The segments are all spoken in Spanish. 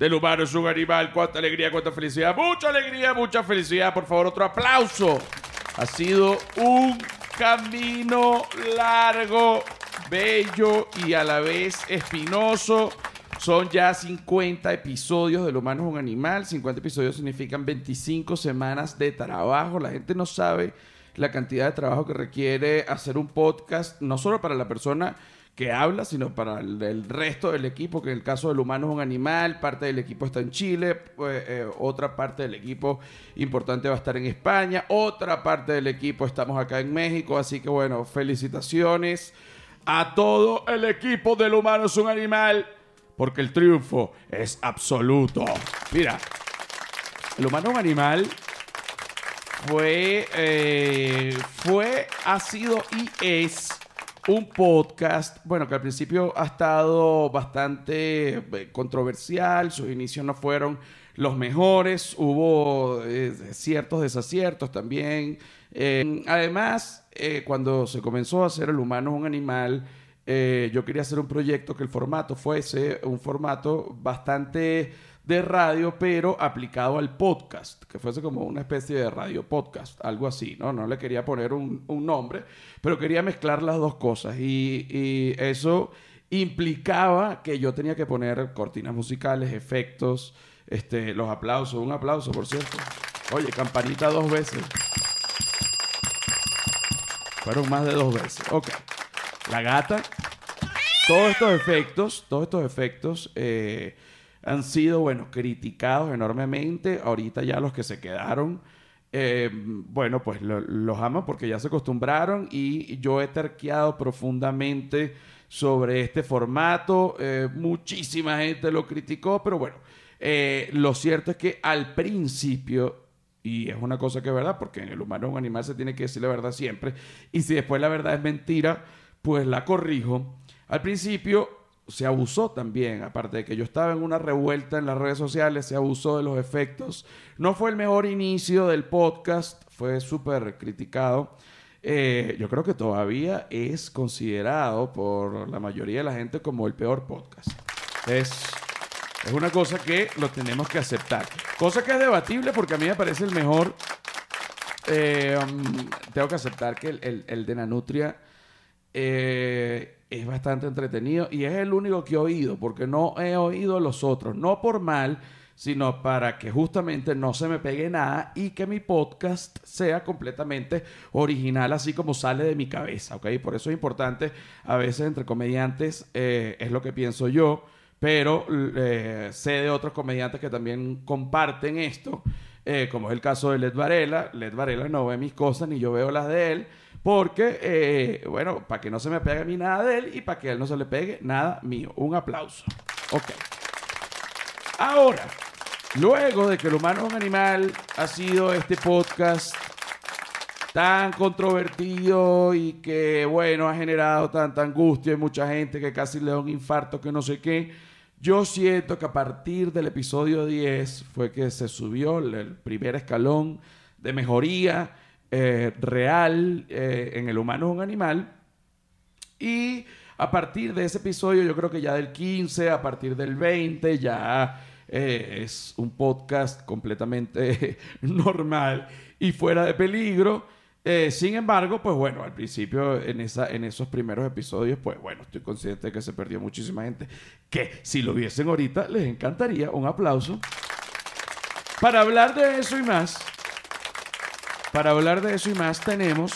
del humano un animal. Cuánta alegría, cuánta felicidad. Mucha alegría, mucha felicidad. Por favor, otro aplauso. Ha sido un camino largo, bello y a la vez espinoso. Son ya 50 episodios del humano es un animal. 50 episodios significan 25 semanas de trabajo. La gente no sabe la cantidad de trabajo que requiere hacer un podcast, no solo para la persona que habla, sino para el, resto del equipo, que en el caso del humano es un animal, parte del equipo está en Chile, pues, eh, otra parte del equipo importante va a estar en España, otra parte del equipo estamos acá en México, así que bueno, felicitaciones a todo el equipo del humano es un animal, porque el triunfo es absoluto. Mira, el humano es un animal fue, eh, fue, ha sido y es un podcast, bueno, que al principio ha estado bastante eh, controversial, sus inicios no fueron los mejores, hubo eh, ciertos desaciertos también. Eh, además, cuando se comenzó a hacer el humano un animal, yo quería hacer un proyecto que el formato fuese un formato bastante de radio, pero aplicado al podcast, que fuese como una especie de radio podcast, algo así, ¿no? No le quería poner un, nombre, pero quería mezclar las dos cosas y, eso implicaba que yo tenía que poner cortinas musicales, efectos, este, los aplausos, un aplauso, por cierto. Oye, campanita dos veces. Fueron más de dos veces. Ok. La gata. Todos estos efectos, todos estos efectos, eh, han sido, bueno, criticados enormemente. Ahorita ya los que se quedaron, eh, bueno, pues los amo porque ya se acostumbraron y yo he terqueado profundamente sobre este formato. Eh, muchísima gente lo criticó, pero bueno, eh, lo cierto es que al principio y es una cosa que es verdad, porque en el humano un animal se tiene que decir la verdad siempre. Y si después la verdad es mentira, pues la corrijo. Al principio se abusó también, aparte de que yo estaba en una revuelta en las redes sociales, se abusó de los efectos. No fue el mejor inicio del podcast, fue súper criticado. Eh, yo creo que todavía es considerado por la mayoría de la gente como el peor podcast. Es, es una cosa que lo tenemos que aceptar. Cosa que es debatible porque a mí me parece el mejor. Eh, um, tengo que aceptar que el, el, de Nanutria eh, es bastante entretenido y es el único que he oído, porque no he oído los otros, no por mal, sino para que justamente no se me pegue nada y que mi podcast sea completamente original, así como sale de mi cabeza, ¿ok? Por eso es importante, a veces entre comediantes, eh, es lo que pienso yo, pero eh, sé de otros comediantes que también comparten esto, eh, como es el caso de Led Varela. Led Varela no ve mis cosas ni yo veo las de él. Porque, eh, bueno, para que no se me pegue a mí nada de él y para que él no se le pegue nada mío. Un aplauso. Ok. Ahora, luego de que el humano es un animal, ha sido este podcast tan controvertido y que, bueno, ha generado tanta angustia y mucha gente que casi le da un infarto, que no sé qué. Yo siento que a partir del episodio 10 fue que se subió el primer escalón de mejoría eh, real eh, en el humano es un animal. Y a partir de ese episodio, yo creo que ya del 15, a partir del 20, ya eh, es un podcast completamente normal y fuera de peligro. sin embargo, pues bueno, al principio, en, esa, en esos primeros episodios, pues bueno, estoy consciente de que se perdió muchísima gente. Que si lo viesen ahorita, les encantaría un aplauso. Para hablar de eso y más, para hablar de eso y más tenemos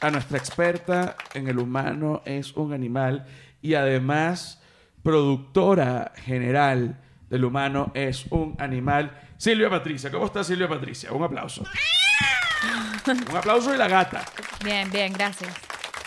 a nuestra experta en el humano es un animal y además productora general del humano es un animal. Silvia Patricia, ¿cómo está Silvia Patricia? Un aplauso. un aplauso y la gata. Bien, bien, gracias.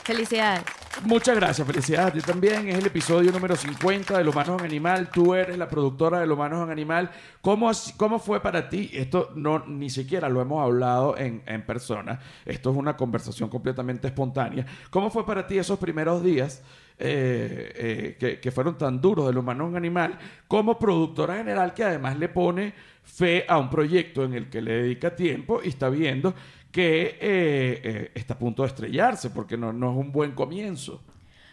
Felicidades. Muchas gracias, felicidades a ti también. Es el episodio número 50 de Los Humanos en Animal. Tú eres la productora de Los Humanos en Animal. ¿Cómo, ¿Cómo fue para ti? Esto no ni siquiera lo hemos hablado en, en persona. Esto es una conversación completamente espontánea. ¿Cómo fue para ti esos primeros días eh, eh, que, que, fueron tan duros de Los Humanos en Animal como productora general que además le pone fe a un proyecto en el que le dedica tiempo y está viendo que eh, eh, está a punto de estrellarse porque no, no es un buen comienzo.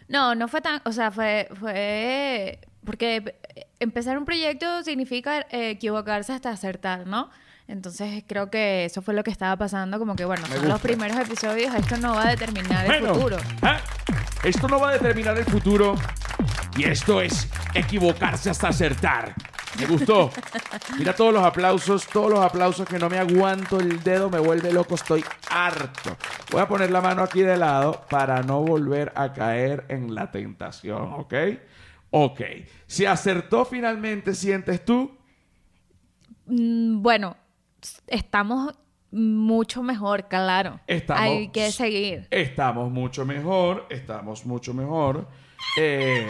No, no fue tan, o sea, fue, fue, porque empezar un proyecto significa eh, equivocarse hasta acertar, ¿no? Entonces creo que eso fue lo que estaba pasando, como que bueno, son los primeros episodios, esto no va a determinar el futuro. ¿ah? Esto no va a determinar el futuro. Y esto es equivocarse hasta acertar. Me gustó. Mira todos los aplausos, todos los aplausos que no me aguanto el dedo, me vuelve loco, estoy harto. Voy a poner la mano aquí de lado para no volver a caer en la tentación, ¿ok? Ok. Si acertó finalmente, sientes tú, Mm, Bueno, estamos mucho mejor, claro. Estamos- Hay que seguir. Estamos mucho mejor, estamos mucho mejor. Eh,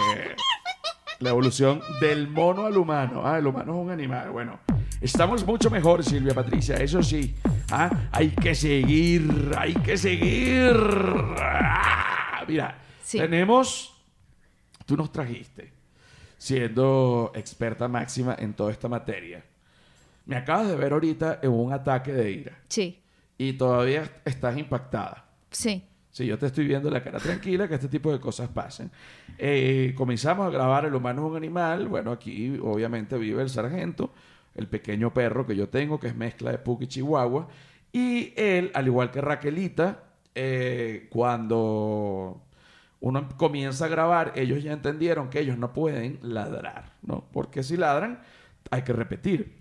la evolución del mono al humano. Ah, el humano es un animal. Bueno, estamos mucho mejor, Silvia Patricia, eso sí. Ah, hay que seguir, hay que seguir. Ah, mira, Sí. tenemos... Tú nos trajiste, siendo experta máxima en toda esta materia. Me acabas de ver ahorita en un ataque de ira Sí, y todavía estás impactada. sí. Si yo te estoy viendo la cara tranquila, que este tipo de cosas pasen. Eh, comenzamos a grabar El humano es un animal. Bueno, aquí obviamente vive el sargento, el pequeño perro que yo tengo, que es mezcla de Puck y Chihuahua. Y él, al igual que Raquelita, eh, cuando uno comienza a grabar, ellos ya entendieron que ellos no pueden ladrar, ¿no? Porque si ladran, hay que repetir.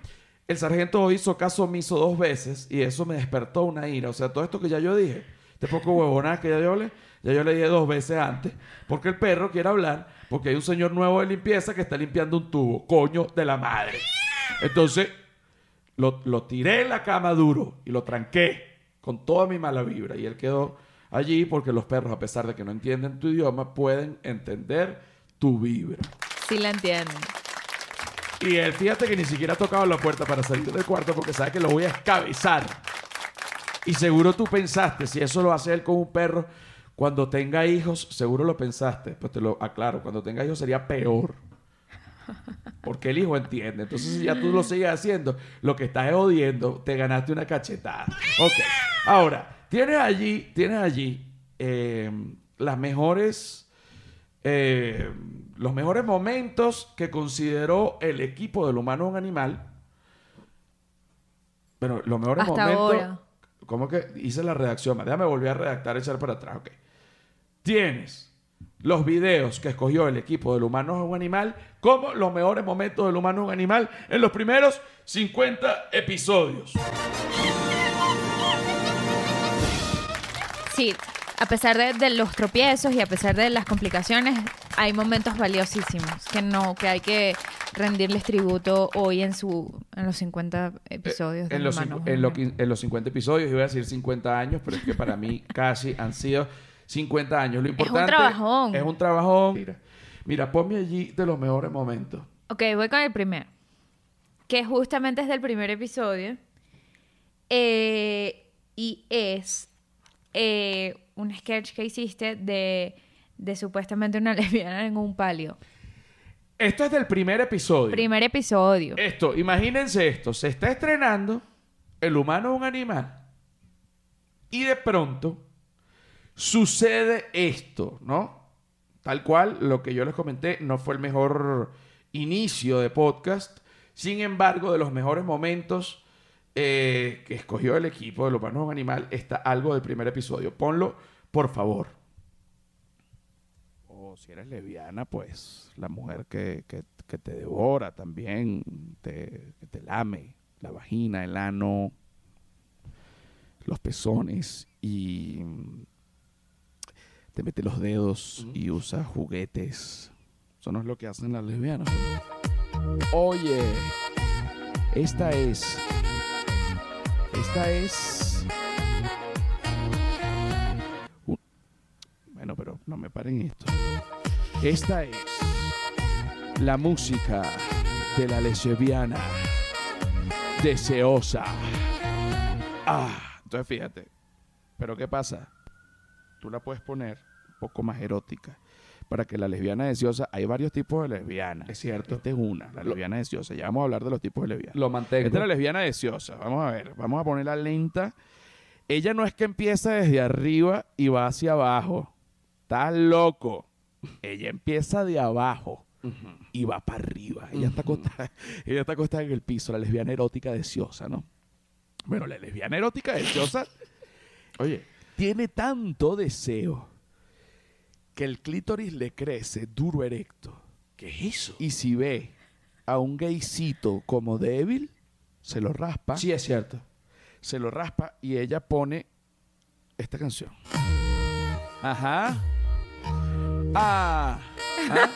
El sargento hizo caso omiso dos veces y eso me despertó una ira. O sea, todo esto que ya yo dije, este poco huevonadas que ya yo le, ya yo le dije dos veces antes, porque el perro quiere hablar, porque hay un señor nuevo de limpieza que está limpiando un tubo, coño de la madre. Entonces, lo, lo tiré en la cama duro y lo tranqué con toda mi mala vibra. Y él quedó allí porque los perros, a pesar de que no entienden tu idioma, pueden entender tu vibra. Sí la entienden. Y él, fíjate que ni siquiera ha tocado la puerta para salir del cuarto porque sabe que lo voy a escabezar. Y seguro tú pensaste, si eso lo hace él con un perro, cuando tenga hijos, seguro lo pensaste. Pues te lo aclaro, cuando tenga hijos sería peor. Porque el hijo entiende. Entonces, si ya tú lo sigues haciendo, lo que estás es odiando, te ganaste una cachetada. Ok. Ahora, tienes allí, tienes allí eh, las mejores eh, los mejores momentos que consideró el equipo del humano un animal. Bueno, los mejores Hasta momentos. ahora. ¿Cómo que hice la redacción? Déjame volver a redactar, echar para atrás. Ok. Tienes los videos que escogió el equipo del humano es un animal como los mejores momentos del humano es un animal en los primeros 50 episodios. Sí, a pesar de, de los tropiezos y a pesar de las complicaciones, hay momentos valiosísimos que no, que hay que rendirles tributo hoy en su en los 50 episodios Eh, de en, los, Humanos cincu- en, lo Humanos. quin- en los 50 episodios, iba a decir 50 años, pero es que para mí casi han sido 50 años. Lo un importante trabajón. Es un trabajón. Mira, mira, ponme allí de los mejores momentos. Ok, voy con el primero. Que justamente es del primer episodio. Eh, y es eh, un sketch que hiciste de, de supuestamente una lesbiana en un palio. Esto es del primer episodio. Primer episodio. Esto, imagínense esto, se está estrenando El humano es un animal y de pronto sucede esto, ¿no? Tal cual, lo que yo les comenté no fue el mejor inicio de podcast, sin embargo, de los mejores momentos eh, que escogió el equipo del humano es un animal está algo del primer episodio. Ponlo, por favor. Si eres lesbiana, pues la mujer que, que- que te devora también, te, que te lame la vagina, el ano, los pezones y mm, te mete los dedos y usa juguetes. Eso no es lo que hacen las lesbianas. Oye, esta es. Esta es. Bueno, pero no me paren esto. Esta es la música de la lesbiana deseosa. Ah, entonces fíjate. Pero ¿qué pasa? Tú la puedes poner un poco más erótica. Para que la lesbiana deseosa, hay varios tipos de lesbianas. Es cierto. Esta es una, la lesbiana deseosa. Ya vamos a hablar de los tipos de lesbianas. Lo mantengo. Esta es la lesbiana deseosa. Vamos a ver, vamos a ponerla lenta. Ella no es que empieza desde arriba y va hacia abajo. Estás loco. ella empieza de abajo y va para arriba. Ella, está acostada, ella está acostada en el piso, la lesbiana erótica deseosa, ¿no? Bueno, la lesbiana erótica deseosa Oye, tiene tanto deseo que el clítoris le crece duro erecto. ¿qué es eso? Y si ve a un gaycito como débil, se lo raspa, Sí, es cierto. se lo raspa y ella pone esta canción. Ajá. Ah. ¿Ah?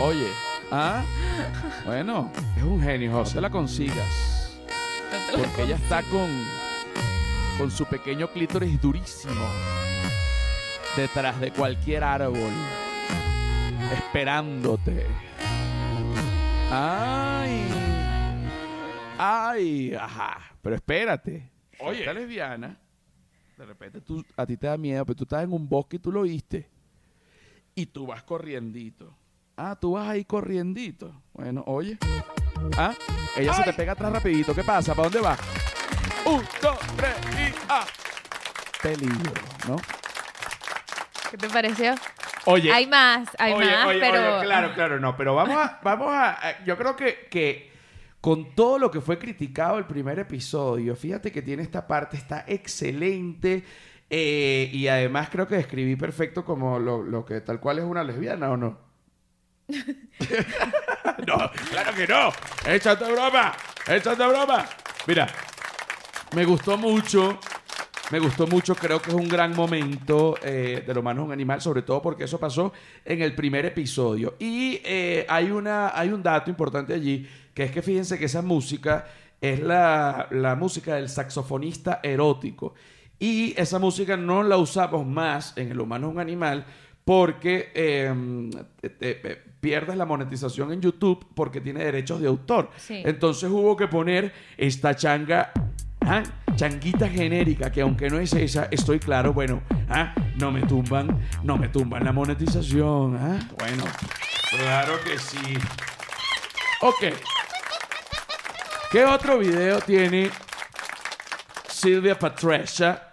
Oye. Ah. Bueno, es un genio, José. la consigas. Porque ella está con, con su pequeño clítoris durísimo detrás de cualquier árbol, esperándote. Ay, ay, ajá. Pero espérate. Oye. Esta lesbiana, de repente tú, a ti te da miedo, pero tú estás en un bosque y tú lo viste. Y tú vas corriendito. Ah, tú vas ahí corriendito. Bueno, oye. Ah, ella se te pega atrás rapidito. ¿Qué pasa? ¿Para dónde vas? Un, dos, tres y ah. Peligro, ¿no? ¿Qué te pareció? Oye, Hay más, hay oye, más, oye, pero... oye, claro, claro, no, pero vamos a, vamos a- yo creo que, que con todo lo que fue criticado el primer episodio, fíjate que tiene esta parte, está excelente, eh, y además creo que describí perfecto como lo, lo que tal cual es una lesbiana, ¿o no? no, claro que no, échate broma, échate broma. Mira, me gustó mucho. Me gustó mucho, creo que es un gran momento eh, de lo humano es un animal, sobre todo porque eso pasó en el primer episodio. Y eh, hay, una, hay un dato importante allí, que es que fíjense que esa música es la, la música del saxofonista erótico. Y esa música no la usamos más en el humano es un animal porque eh, te- te- pierdes la monetización en YouTube porque tiene derechos de autor. Sí. Entonces hubo que poner esta changa, ah, changuita genérica, que aunque no es esa, estoy claro, bueno, ah, no me tumban, no me tumban la monetización. ah. Bueno, claro que sí. Ok. ¿Qué otro video tiene Silvia Patricia?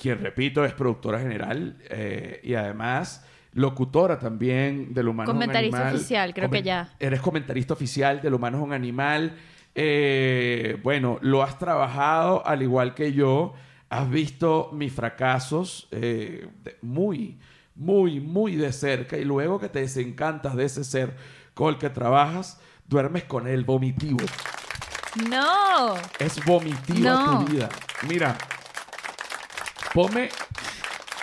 Quien, repito, es productora general eh, y además locutora también del humano es un Comentarista animal. oficial, creo que ya. Eres comentarista oficial del humano es un animal. Eh, bueno, lo has trabajado al igual que yo. Has visto mis fracasos eh, muy, muy, muy de cerca. Y luego que te desencantas de ese ser con el que trabajas, duermes con él, vomitivo. No. Es vomitiva No. tu vida. Mira, ponme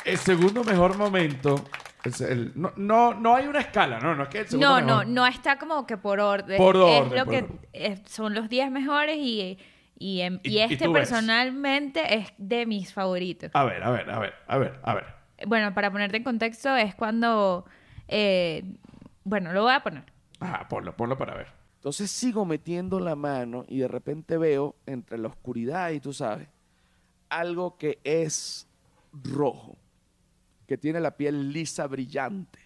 el segundo mejor momento. Es el- no, no, no hay una escala, no, no es que el segundo No, no, mejor. no está como que por orden. Por Es orden, lo por que orden. eh, son los 10 mejores y, y, em- Y- y y este tú ves. personalmente es de mis favoritos. A ver, a ver, a ver, a ver, a ver. Bueno, para ponerte en contexto, es cuando. eh, bueno, lo voy a poner. Ajá, ponlo, ponlo para ver. Entonces sigo metiendo la mano y de repente veo entre la oscuridad y tú sabes, algo que es rojo, que tiene la piel lisa, brillante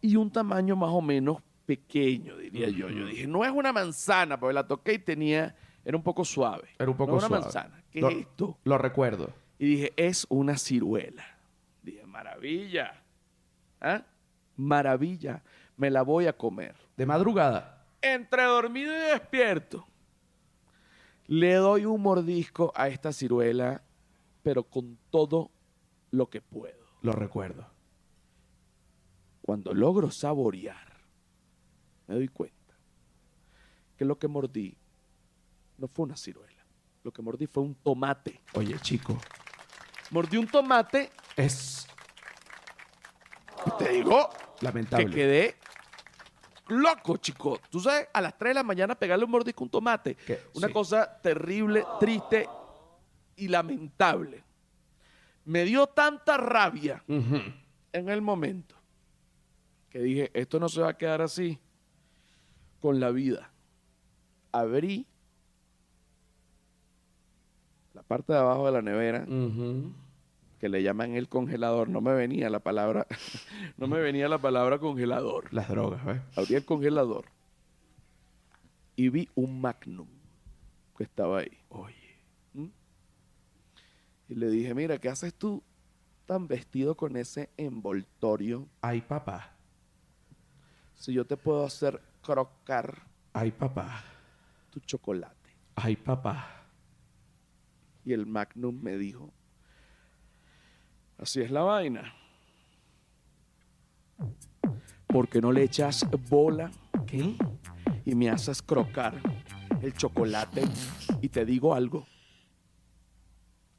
y un tamaño más o menos pequeño, diría yo. Yo dije, no es una manzana, porque la toqué y tenía, era un poco suave. Era un poco no es una suave. manzana. ¿Qué Lo- es esto? Lo recuerdo. Y dije, es una ciruela. Dije, maravilla. ¿Ah? Maravilla. Me la voy a comer. De madrugada. Entre dormido y despierto, le doy un mordisco a esta ciruela, pero con todo lo que puedo. Lo recuerdo. Cuando logro saborear, me doy cuenta que lo que mordí no fue una ciruela. Lo que mordí fue un tomate. Oye, chico, Mordí un tomate es te digo lamentable. que quedé loco, chico. Tú sabes, a las 3 de la mañana pegarle un mordisco a un tomate. Una sí. cosa terrible, triste y lamentable. Me dio tanta rabia en el momento que dije, esto no se va a quedar así con la vida. Abrí la parte de abajo de la nevera. Que le llaman el congelador. No me venía la palabra, no me venía la palabra congelador. Las drogas, ¿ves? Abrí el congelador y vi un Magnum que estaba ahí. Oye. ¿Mm? Y le dije, mira, ¿qué haces tú tan vestido con ese envoltorio Ay, papá. si yo te puedo hacer crocar Ay, papá. tu chocolate? Ay, papá. Y el Magnum me dijo, así es la vaina. ¿Por qué no le echas bola ¿Qué? y me haces crocar el chocolate? Y te digo algo.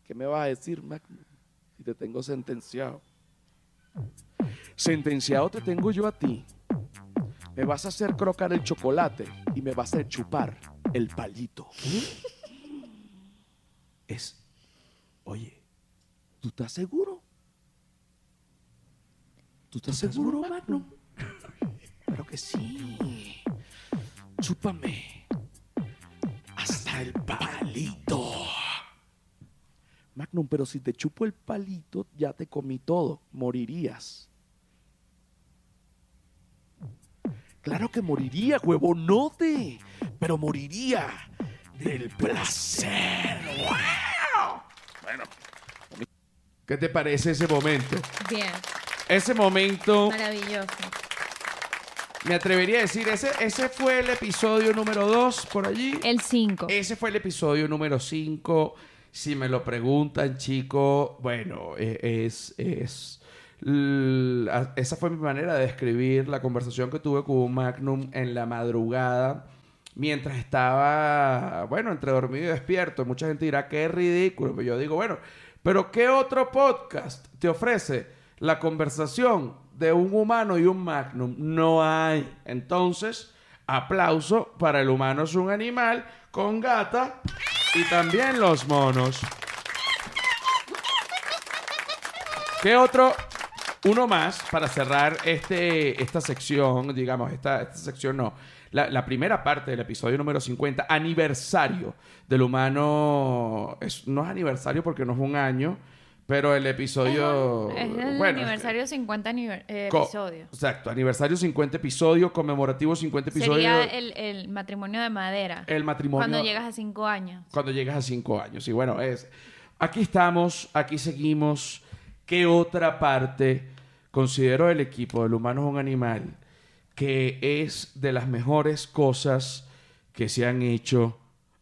¿Qué me vas a decir, Magnum? Si te tengo sentenciado. Sentenciado te tengo yo a ti. Me vas a hacer crocar el chocolate y me vas a chupar el palito. Es. Oye, ¿Tú estás seguro? ¿Tú estás seguro, Magnum? Claro que sí. Chúpame. Hasta el palito. Magnum, pero si te chupo el palito, ya te comí todo. Morirías. Claro que moriría, huevonote. Pero moriría del placer. ¡Wow! Bueno, ¿qué te parece ese momento? Bien, Ese momento, maravilloso. me atrevería a decir, ese, ese fue el episodio número 2 por allí. El 5. Ese fue el episodio número 5. Si me lo preguntan, chico, bueno, e- es, es esa fue mi manera de describir la conversación que tuve con un Magnum en la madrugada mientras estaba, bueno, entre dormido y despierto. Mucha gente dirá es ridículo, pero yo digo, bueno, pero ¿qué otro podcast te ofrece la conversación de un humano y un Magnum? No hay. Entonces, aplauso para el humano es un animal con gata y también los monos. ¿Qué otro? Uno más para cerrar este, esta sección, digamos, esta, esta sección no. La, la primera parte del episodio número 50, aniversario del humano. Es, no es aniversario porque no es un año, pero el episodio. Es el bueno, aniversario 50 aniver- eh, episodio. Exacto, aniversario 50 episodio, conmemorativo 50 episodio. Sería el, el matrimonio de madera. el matrimonio. Cuando llegas a 5 años. cuando llegas a cinco años. Y bueno, es. Aquí estamos, aquí seguimos. ¿Qué otra parte considero el equipo del humano es un animal que es de las mejores cosas que se han hecho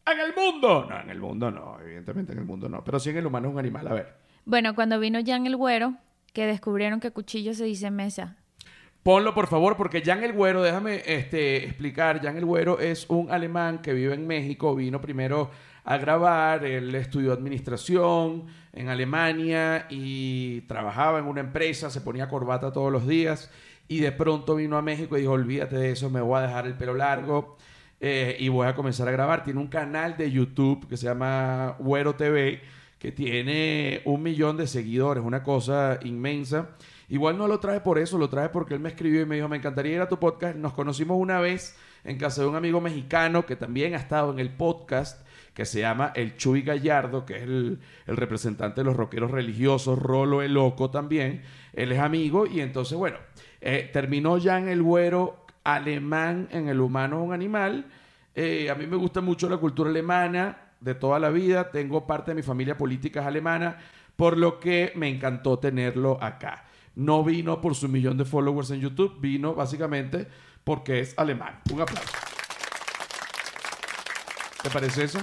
en el mundo? No, en el mundo no, evidentemente en el mundo no, pero sí en el humano es un animal. A ver, Bueno, cuando vino Jan el Güero, que descubrieron que cuchillo se dice mesa. Ponlo, por favor, porque Jan el Güero, déjame este, explicar. Jan el Güero es un alemán que vive en México. Vino primero a grabar. Él estudió administración en Alemania y trabajaba en una empresa. Se ponía corbata todos los días. Y de pronto vino a México y dijo: Olvídate de eso, me voy a dejar el pelo largo. eh, y voy a comenzar a grabar. Tiene un canal de YouTube que se llama Güero TV, que tiene un millón de seguidores, una cosa inmensa. Igual no lo traje por eso, lo traje porque él me escribió y me dijo, me encantaría ir a tu podcast. Nos conocimos una vez en casa de un amigo mexicano que también ha estado en el podcast, que se llama El Chuy Gallardo, que es el, representante de los rockeros religiosos, Rolo el Loco también. Él es amigo y entonces, bueno, eh, terminó ya en el güero alemán, en el humano un animal. Eh, a mí me gusta mucho la cultura alemana de toda la vida. Tengo parte de mi familia política es alemana, por lo que me encantó tenerlo acá. No vino por su millón de followers en YouTube, vino básicamente porque es alemán. Un aplauso. ¿Te parece eso?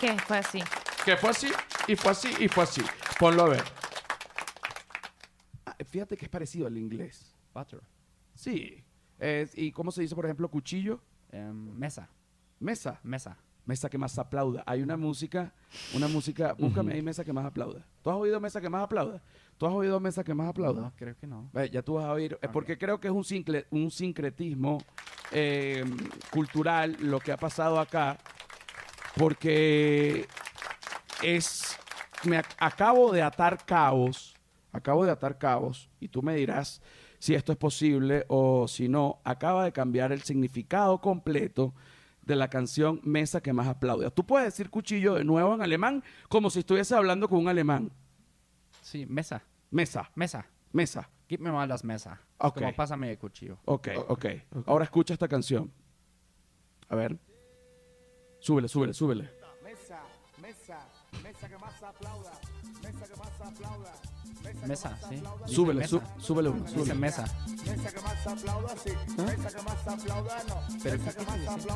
Que fue así. Que fue así, y fue así, y fue así. Ponlo a ver. Ah, fíjate que es parecido al inglés. Butter. Sí. Es- ¿Y cómo se dice, por ejemplo, cuchillo? Em, mesa. Mesa. Mesa. Mesa que más aplauda. Hay una música, una música, búscame ahí mesa que más aplauda. ¿Tú has oído mesa que más aplauda? ¿Tú has oído mesa que más aplauda? No, creo que no. Ya tú vas a oír, eh, porque creo que es un, un sincretismo eh, cultural lo que ha pasado acá, porque es, me ac- acabo de atar cabos, acabo de atar cabos, y tú me dirás si esto es posible o si no, acaba de cambiar el significado completo de la canción Mesa que más aplaude. Tú puedes decir cuchillo de nuevo en alemán como si estuviese hablando con un alemán. Sí, mesa. Mesa, Mesa. mesa. Gib me mal das Mesa. Es Ok. Como pásame el cuchillo. Ok, ok. Ahora escucha esta canción. A ver. Súbele, súbele, súbele. Mesa, sí. Dice Súbele, mesa. sú- súbele uno. Dice súbele. mesa. Pero ¿qué quiere decir?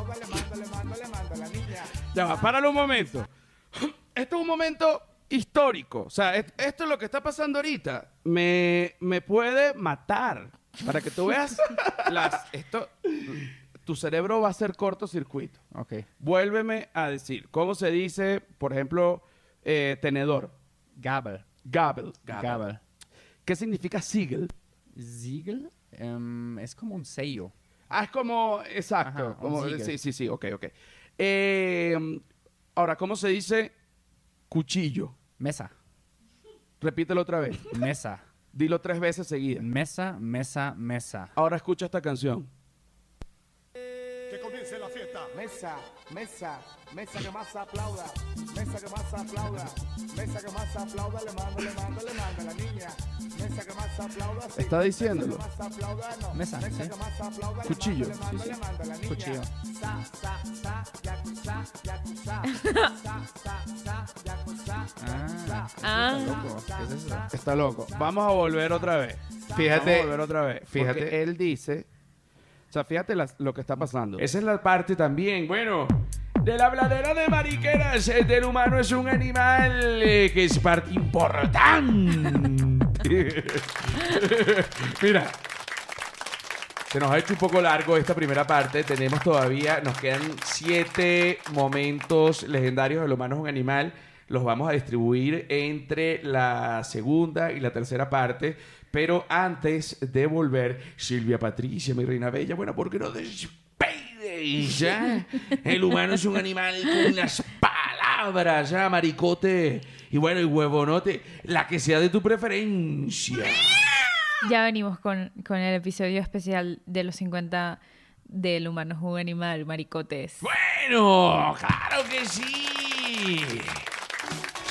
Ya va, páralo un momento. Esto es un momento histórico. O sea, es- esto es lo que está pasando ahorita. Me, me puede matar. Para que tú veas las. Esto. Tu cerebro va a hacer cortocircuito. Ok. Vuélveme a decir. ¿Cómo se dice, por ejemplo, eh, tenedor? Gabel. Gabel. Gabel. ¿Qué significa sigel? Siegel em, es como un sello. Ah, es como, exacto. Ajá, como- sí, sí, sí, ok, ok. Eh, ahora, ¿cómo se dice cuchillo? Mesa. Repítelo otra vez. Mesa. Dilo tres veces seguidas. Mesa, mesa, mesa. Ahora escucha esta canción. Mesa, mesa, mesa que más aplauda, mesa que más aplauda, mesa que más aplauda, le mando, le mando, le mando a la niña. Mesa que más aplauda, sí. Está diciéndolo. Más aplauda, no. Mesa, sí. que más aplauda, Cuchillo. le mando, Sí, sí. le mando a la niña. Cuchillo. Sa, sa, sa, yakuza, yakuza. Sa, sa, sa, yakuza, Ah, Ah. está loco. ¿Qué es eso? Está loco. Vamos a volver otra vez. Fíjate, Vamos a volver otra vez. fíjate. Él dice. Sea, fíjate las- lo que está pasando. Esa es la parte también. Bueno. De la bladera de mariqueras eh, del humano es un animal eh, que es parte importante. Mira, se nos ha hecho un poco largo esta primera parte. Tenemos todavía, nos quedan siete momentos legendarios del humano es un animal. Los vamos a distribuir entre la segunda y la tercera parte. Pero antes de volver, Silvia Patricia, mi reina bella, bueno, ¿por qué no despedes ya? El humano es un animal con las palabras, ya, maricote. Y bueno, y huevonote, la que sea de tu preferencia. Ya venimos con, con el episodio especial de los 50 del humano es un animal, maricotes. Bueno, claro que sí.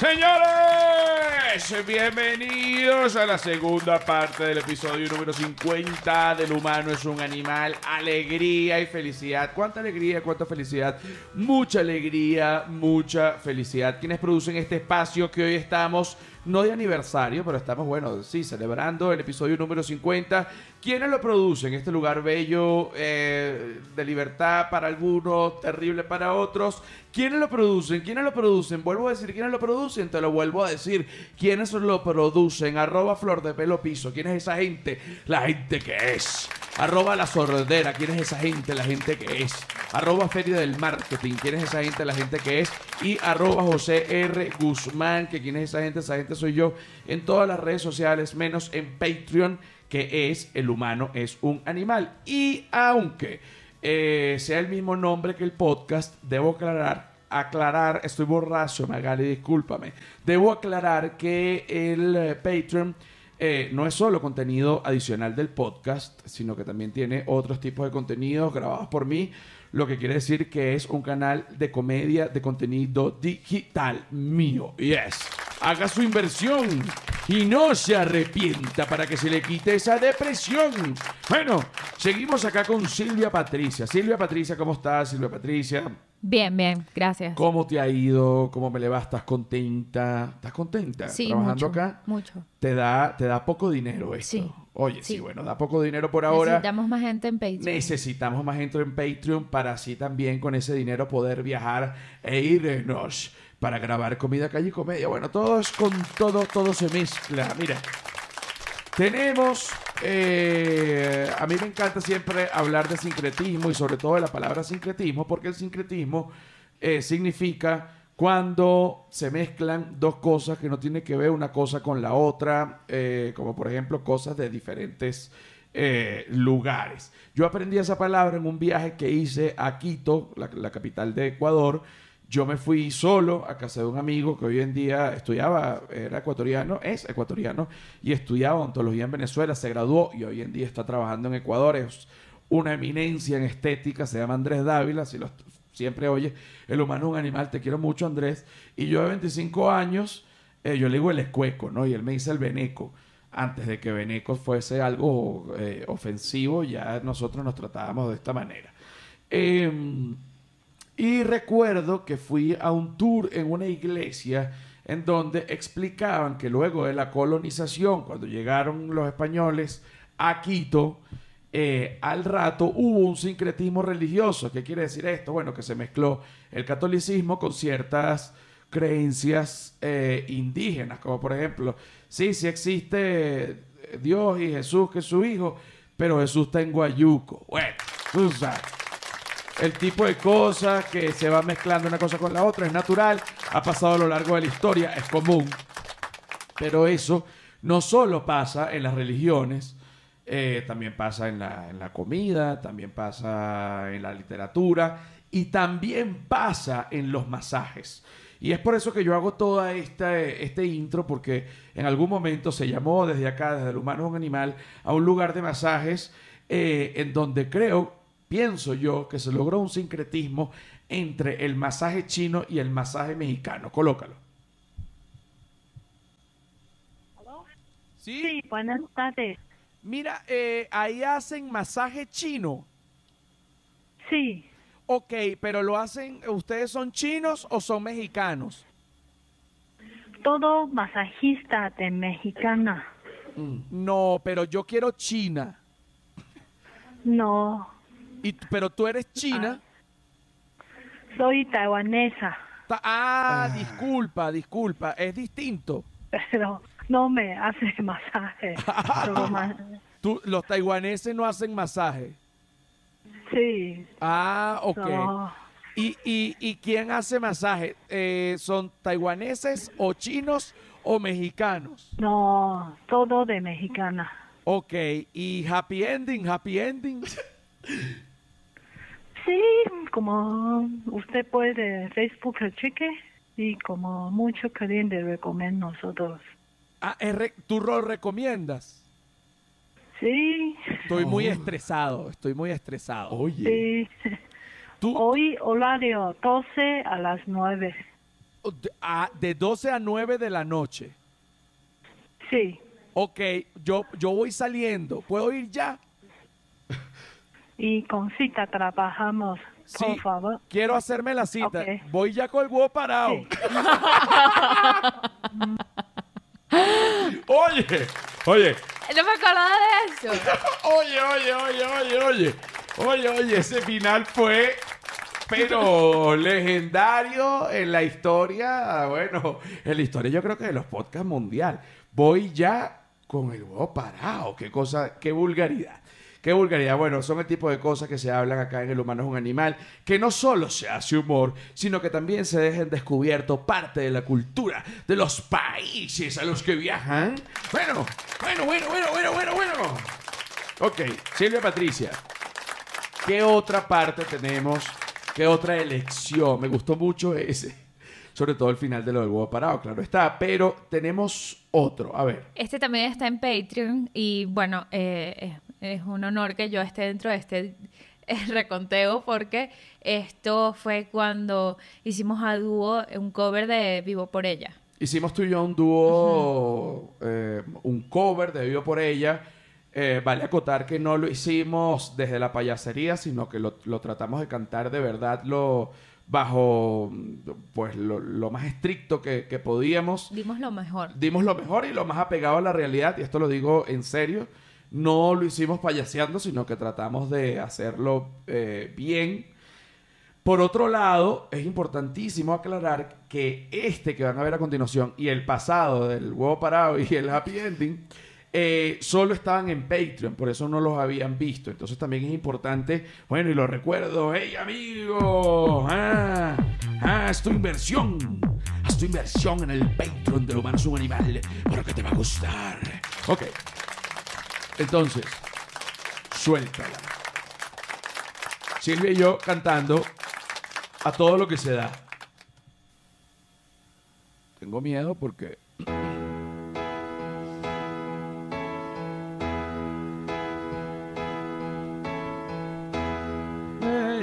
Señores, bienvenidos a la segunda parte del episodio número 50 del humano es un animal. Alegría y felicidad. ¿Cuánta alegría, cuánta felicidad? Mucha alegría, mucha felicidad. Quienes producen este espacio que hoy estamos, no de aniversario, pero estamos, bueno, sí, celebrando el episodio número 50. ¿Quiénes lo producen? Este lugar bello, eh, de libertad para algunos, terrible para otros. ¿Quiénes lo producen? ¿Quiénes lo producen? Vuelvo a decir, ¿quiénes lo producen? Te lo vuelvo a decir. ¿Quiénes lo producen? Arroba flor de pelo piso. ¿Quién es esa gente? La gente que es. Arroba la sordera. ¿Quién es esa gente? La gente que es. Arroba feria del marketing. ¿Quién es esa gente? La gente que es. Y arroba José R. Guzmán. Que quién es esa gente? Esa gente soy yo. En todas las redes sociales, menos en Patreon, que es El humano es un animal. Y aunque eh, sea el mismo nombre que el podcast, debo aclarar, aclarar, estoy borracho, Magali, discúlpame. Debo aclarar que el eh, Patreon eh, no es solo contenido adicional del podcast, sino que también tiene otros tipos de contenidos grabados por mí, lo que quiere decir que es un canal de comedia, de contenido digital mío. Yes. Haga su inversión y no se arrepienta para que se le quite esa depresión. Bueno, seguimos acá con Silvia Patricia. Silvia Patricia, ¿cómo estás? Silvia Patricia, Bien, bien, gracias. ¿cómo te ha ido? ¿Cómo me le va? ¿Estás contenta? ¿Estás contenta? Sí, Trabajando mucho, acá. mucho. Te da, te da poco dinero esto. Sí, Oye, sí. sí. bueno, da poco dinero por ahora. Necesitamos más gente en Patreon. Necesitamos más gente en Patreon para así también con ese dinero poder viajar e irnos para grabar comida calle y comedia. Bueno, todo es con todo, todo se mezcla. Mira, tenemos, eh, a mí me encanta siempre hablar de sincretismo y sobre todo de la palabra sincretismo, porque el sincretismo eh, significa cuando se mezclan dos cosas que no tienen que ver una cosa con la otra, eh, como por ejemplo cosas de diferentes eh, lugares. Yo aprendí esa palabra en un viaje que hice a Quito, la, la capital de Ecuador. Yo me fui solo a casa de un amigo que hoy en día estudiaba, era ecuatoriano, es ecuatoriano, y estudiaba odontología en Venezuela, se graduó y hoy en día está trabajando en Ecuador. Es una eminencia en estética, se llama Andrés Dávila, si lo siempre oye, el humano es un animal, te quiero mucho Andrés. Y yo de 25 años, eh, yo le digo el escueco, ¿no? Y él me dice el veneco. Antes de que veneco fuese algo eh, ofensivo, ya nosotros nos tratábamos de esta manera. Em, Y recuerdo que fui a un tour en una iglesia en donde explicaban que luego de la colonización, cuando llegaron los españoles a Quito, eh, al rato hubo un sincretismo religioso. ¿Qué quiere decir esto? Bueno, que se mezcló el catolicismo con ciertas creencias eh, indígenas, como por ejemplo, sí, sí existe Dios y Jesús que es su hijo, pero Jesús está en Guayuco. Bueno. El tipo de cosas que se va mezclando una cosa con la otra es natural, ha pasado a lo largo de la historia, es común. Pero eso no solo pasa en las religiones, eh, también pasa en la, en la comida, también pasa en la literatura y también pasa en los masajes. Y es por eso que yo hago toda esta, este intro, porque en algún momento se llamó desde acá, desde el humano a un animal, a un lugar de masajes eh, en donde creo, pienso yo, que se logró un sincretismo entre el masaje chino y el masaje mexicano. Colócalo. Sí, buenas tardes. Mira, eh, ahí hacen masaje chino. Sí, Ok, pero lo hacen, ¿ustedes son chinos o son mexicanos? todo masajista de mexicana. No, pero yo quiero China. No, Y, pero tú eres china. soy taiwanesa, Ta- Ah, disculpa, disculpa, es distinto. pero no me hace masaje. Tú, los taiwaneses no hacen masaje. sí, Ah, ok. no, ¿Y, y, y quién hace masaje? Eh, ¿Son taiwaneses o chinos o mexicanos? no, todo de mexicana. Ok, ¿y happy ending, happy ending? Sí, como usted puede Facebook lo cheque y como mucho cliente recomienda nosotros. Ah, es re- ¿tú lo recomiendas? Sí, Estoy muy estresado, estoy muy estresado. Oye. sí. Tú, Hoy horario 12 a las 9. de- ah, de 12 a 9 de la noche. Sí, Ok, yo, yo voy saliendo. ¿Puedo ir ya? y con cita trabajamos, Sí. por favor. Quiero hacerme la cita. Voy ya con el huevo parado. Sí. Oye, oye, No me acordaba de eso. oye, oye, oye, oye, oye. Oye, oye, ese final fue, pero legendario en la historia, bueno, en la historia yo creo que de los podcasts mundial. Voy ya con el huevo parado. Qué cosa, qué vulgaridad. Qué vulgaridad. Bueno, son el tipo de cosas que se hablan acá en El Humano es un Animal, que no solo se hace humor, sino que también se dejen descubierto parte de la cultura de los países a los que viajan. Bueno, bueno, bueno, bueno, bueno, bueno, bueno. Ok, Silvia Patricia, ¿qué otra parte tenemos? ¿Qué otra elección? Me gustó mucho ese. Sobre todo el final de lo del huevo parado, claro está. Pero tenemos otro. A ver. Este también está en Patreon y bueno, eh, es, es un honor que yo esté dentro de este eh, reconteo porque esto fue cuando hicimos a dúo un cover de Vivo por ella. Hicimos tú y yo un dúo, eh, un cover de Vivo por ella. Eh, vale acotar que no lo hicimos desde la payasería, sino que lo, lo tratamos de cantar de verdad lo bajo pues lo, lo más estricto que, que podíamos. Dimos lo mejor. Dimos lo mejor y lo más apegado a la realidad, y esto lo digo en serio. No lo hicimos payaseando, sino que tratamos de hacerlo eh, bien. Por otro lado, es importantísimo aclarar que este que van a ver a continuación y el pasado del huevo parado y el happy ending eh, solo estaban en Patreon, por eso no los habían visto. Entonces también es importante, bueno, y lo recuerdo, hey amigo, ah, ah, tu inversión, haz tu inversión en el Patreon de Humano es un Animal, porque te va a gustar. Ok, entonces, suéltala. Silvia y yo cantando a todo lo que se da. Tengo miedo porque...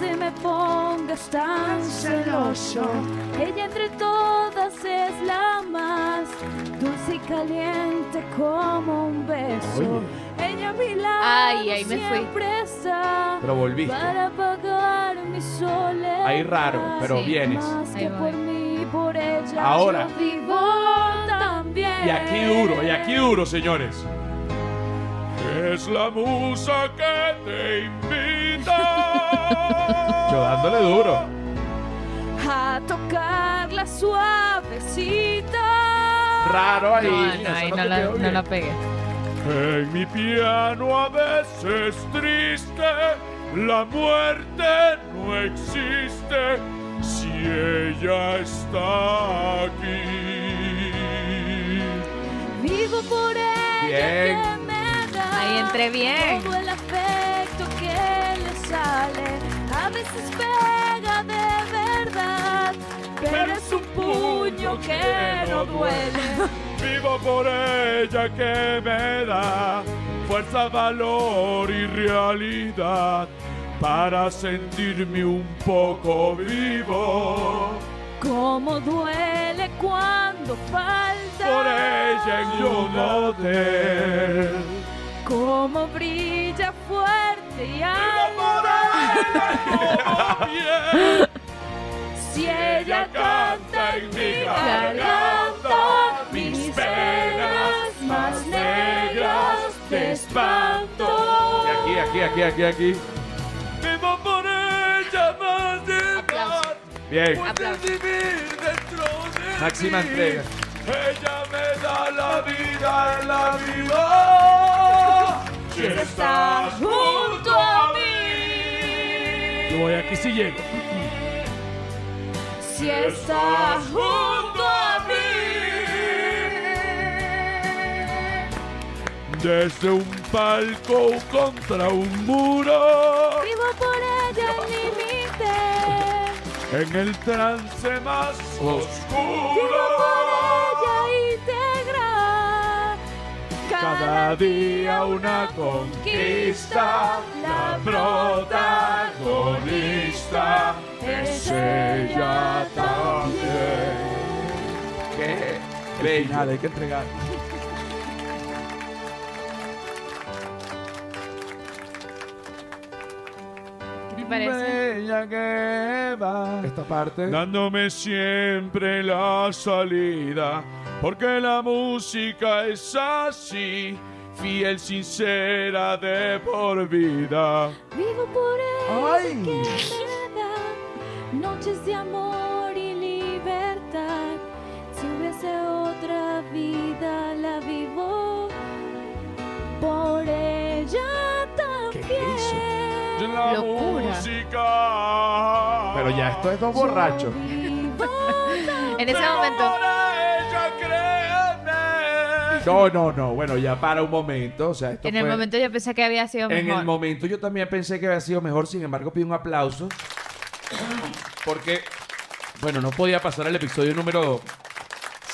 Te me pongas tan celoso. Ella entre todas es la más dulce y caliente como un beso. Ella a mi lado Ay, ahí me fui. Pero volviste. para pagar mi soledad. Ahí raro, pero Sí. vienes. Ahí por mí, por ella. Ahora. yo vivo también. Y aquí duro, y aquí duro, señores. Es la musa que te invita. Yo dándole duro. a tocarla suavecita. Raro ahí. No, no, ahí no la, no la pegué. En mi piano a veces triste, la muerte no existe si ella está aquí. Vivo por ella Bien. Ahí entré bien. todo el afecto que le sale. A veces pega de verdad, pero es un puño que no duele. Vivo por ella que me da fuerza, valor y realidad para sentirme un poco vivo. Como duele cuando falta. Por ella en un hotel. Como brilla fuerte y. Si ella canta en mi garganta, mis penas más negras de espanto. Y aquí, aquí, aquí, aquí, aquí. Vivo por ella más de. Bien. Aplausos. vivir dentro de Máxima mí. entrega. Ella me da la vida en la vida. Si Está junto a mí. Yo voy aquí si llego. Si está junto a mí. Desde un palco contra un muro. Vivo por ella al límite. En el trance más Vivo oscuro. por ella Cada día una conquista, la protagonista es ella también. Qué final, hay que entregar. Parece? Bella que va. Esta parte. dándome siempre la salida, porque la música es así, fiel, sincera de por vida. Vivo por ella Ay. que me da noches de amor y libertad. Si hubiese otra vida, la vivo por ella también. La Locura. música. Pero ya esto es dos borrachos. En ese momento. No, no, no. Bueno, ya para un momento. O sea, esto en el fue- momento yo pensé que había sido En mejor. el momento yo también pensé que había sido mejor, sin embargo pido un aplauso. Porque, bueno, no podía pasar el episodio número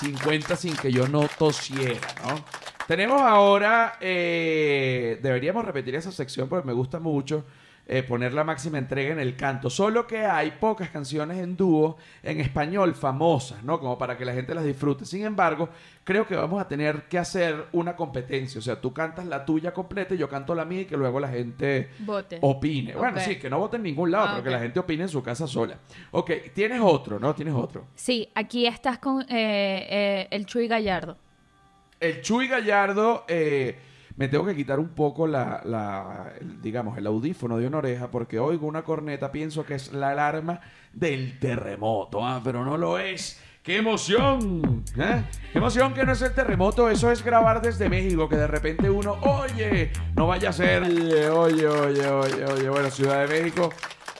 50 sin que yo no tosiera, ¿no? Tenemos ahora, eh, deberíamos repetir esa sección porque me gusta mucho eh, poner la máxima entrega en el canto. Solo que hay pocas canciones en dúo en español famosas, ¿no? Como para que la gente las disfrute. Sin embargo, creo que vamos a tener que hacer una competencia. O sea, tú cantas la tuya completa y yo canto la mía y que luego la gente Vote. opine. Bueno, sí, que no vote en ningún lado, Ah, pero que la gente opine en su casa sola. Ok, tienes otro, ¿no? Tienes otro. Sí, aquí estás con eh, eh, el Chuy Gallardo. El Chuy Gallardo, eh, me tengo que quitar un poco la, la- digamos, el audífono de una oreja porque oigo una corneta, pienso que es la alarma del terremoto, ah, pero no lo es. ¡Qué emoción! ¿eh? ¡Qué emoción que no es el terremoto! Eso es grabar desde México, que de repente uno, oye, no vaya a ser, oye, oye, oye, oye, oye, bueno, Ciudad de México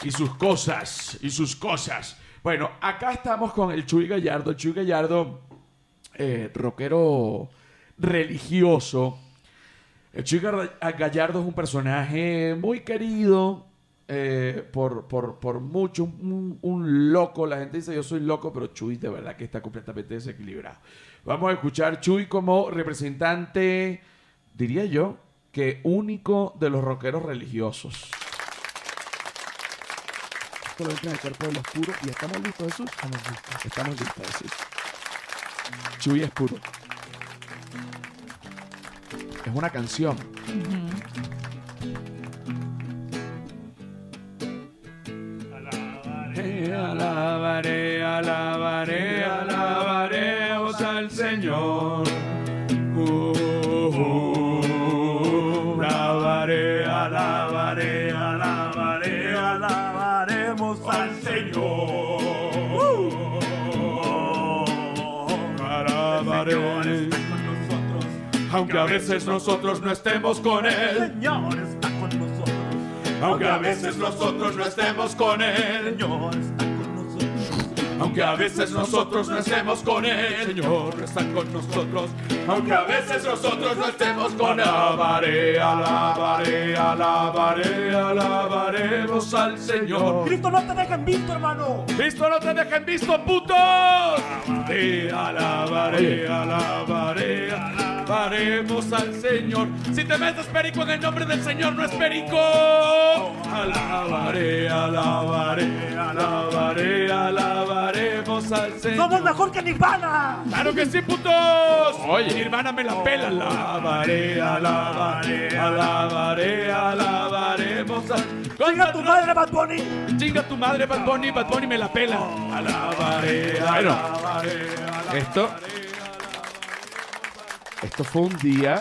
y sus cosas, y sus cosas. Bueno, acá estamos con el Chuy Gallardo. Chuy Gallardo eh, rockero religioso. El Chuy Gar- Gallardo es un personaje muy querido eh, por, por, por mucho, un, un loco. La gente dice yo soy loco, pero Chuy de verdad que está completamente desequilibrado. Vamos a escuchar Chuy como representante, diría yo, que único de los rockeros religiosos. Esto lo entra en el cuerpo del oscuro y estamos listos, Jesús. Estamos listos. Estamos listos, Jesús. Chuy es puro. Es una canción. Alabaré, alabaré, alabaremos al Señor. Aunque a veces nosotros no estemos con Él. Señor está con nosotros. Aunque a veces nosotros no estemos con Él. Señor está con nosotros. Aunque a veces nosotros no estemos con Él, Señor está con nosotros. Aunque a veces nosotros no estemos con Él, alabaré, alabaré, alabaré, alabaremos al Señor. Cristo no te deja en visto, hermano. Cristo no te dejen visto, putos. Alabaré, alabaré, alabaré, alabaremos al Señor. Si te metes perico en el nombre del Señor, no es perico. Alabaré, alabaré, alabaré, alabaremos al Señor. Somos mejor que Nirvana. ¡Claro que sí, putos! Oye, mi hermana me la pela. Alabaré, alabaré, alabaré, alabaremos al... Chinga tu madre, Bad Bunny. Chinga tu madre, Bad Bunny, Bad Bunny me la pela. Alabaré, alabaré, Esto, esto fue un día,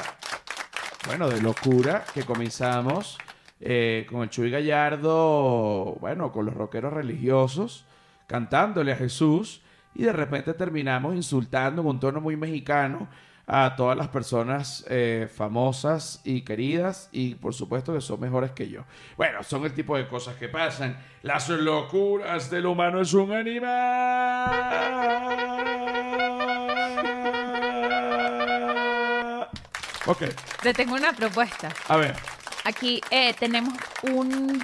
bueno, de locura que comenzamos eh, con el Chuy Gallardo, bueno, con los rockeros religiosos, cantándole a Jesús y de repente terminamos insultando en un tono muy mexicano a todas las personas eh, famosas y queridas y por supuesto que son mejores que yo. Bueno, son el tipo de cosas que pasan. Las locuras del humano es un animal. Ok, Te tengo una propuesta. a ver. Aquí eh, tenemos un,